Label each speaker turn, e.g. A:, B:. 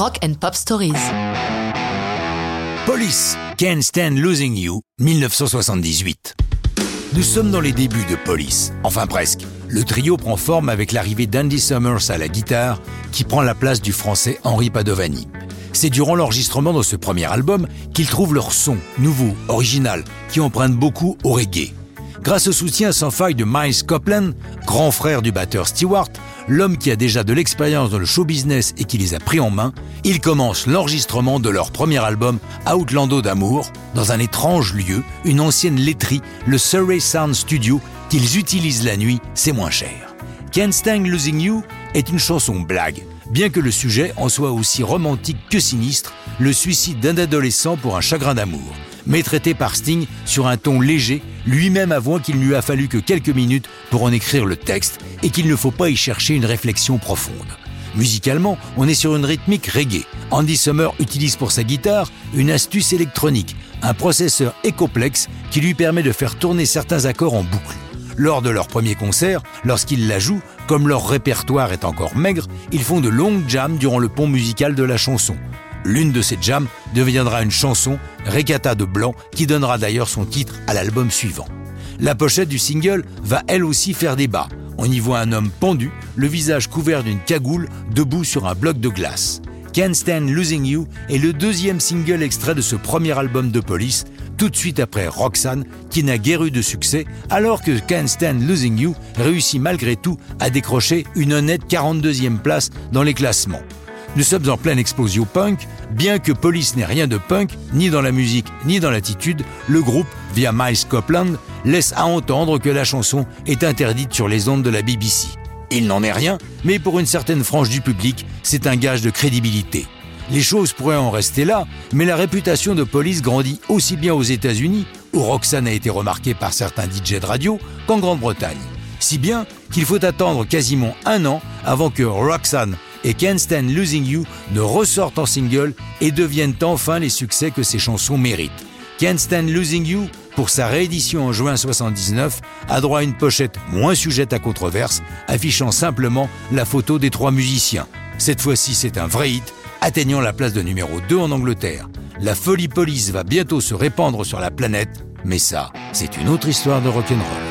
A: Rock and Pop Stories.
B: Police, Can't Stand Losing You, 1978. Nous sommes dans les débuts de Police, enfin presque. Le trio prend forme avec l'arrivée d'Andy Summers à la guitare, qui prend la place du français Henri Padovani. C'est durant l'enregistrement de ce premier album qu'ils trouvent leur son, nouveau, original, qui emprunte beaucoup au reggae. Grâce au soutien sans faille de Miles Copeland, grand frère du batteur Stewart, l'homme qui a déjà de l'expérience dans le show business et qui les a pris en main, ils commencent l'enregistrement de leur premier album Outlando d'amour dans un étrange lieu, une ancienne laiterie, le Surrey Sound Studio, qu'ils utilisent la nuit, c'est moins cher. Can't Stand Losing You est une chanson blague, bien que le sujet en soit aussi romantique que sinistre, le suicide d'un adolescent pour un chagrin d'amour mais traité par Sting sur un ton léger, lui-même avouant qu'il ne lui a fallu que quelques minutes pour en écrire le texte et qu'il ne faut pas y chercher une réflexion profonde. Musicalement, on est sur une rythmique reggae. Andy Summer utilise pour sa guitare une astuce électronique, un processeur Ecoplex qui lui permet de faire tourner certains accords en boucle. Lors de leur premier concert, lorsqu'ils la jouent, comme leur répertoire est encore maigre, ils font de longues jams durant le pont musical de la chanson. L'une de ces jams deviendra une chanson, Recata de Blanc, qui donnera d'ailleurs son titre à l'album suivant. La pochette du single va elle aussi faire débat. On y voit un homme pendu, le visage couvert d'une cagoule, debout sur un bloc de glace. Can't Stand Losing You est le deuxième single extrait de ce premier album de Police, tout de suite après Roxanne, qui n'a guère eu de succès, alors que Can't Stand Losing You réussit malgré tout à décrocher une honnête 42e place dans les classements. Nous sommes en pleine explosion punk, bien que Police n'ait rien de punk, ni dans la musique, ni dans l'attitude, le groupe, via Miles Copeland, laisse à entendre que la chanson est interdite sur les ondes de la BBC. Il n'en est rien, mais pour une certaine frange du public, c'est un gage de crédibilité. Les choses pourraient en rester là, mais la réputation de Police grandit aussi bien aux États-Unis, où Roxanne a été remarquée par certains DJ de radio, qu'en Grande-Bretagne. Si bien qu'il faut attendre quasiment un an avant que Roxanne et Can't Stand Losing You ne ressortent en single et deviennent enfin les succès que ces chansons méritent. Can't Stand Losing You, pour sa réédition en juin 79, a droit à une pochette moins sujette à controverse, affichant simplement la photo des trois musiciens. Cette fois-ci, c'est un vrai hit, atteignant la place de numéro 2 en Angleterre. La folie police va bientôt se répandre sur la planète, mais ça, c'est une autre histoire de rock'n'roll.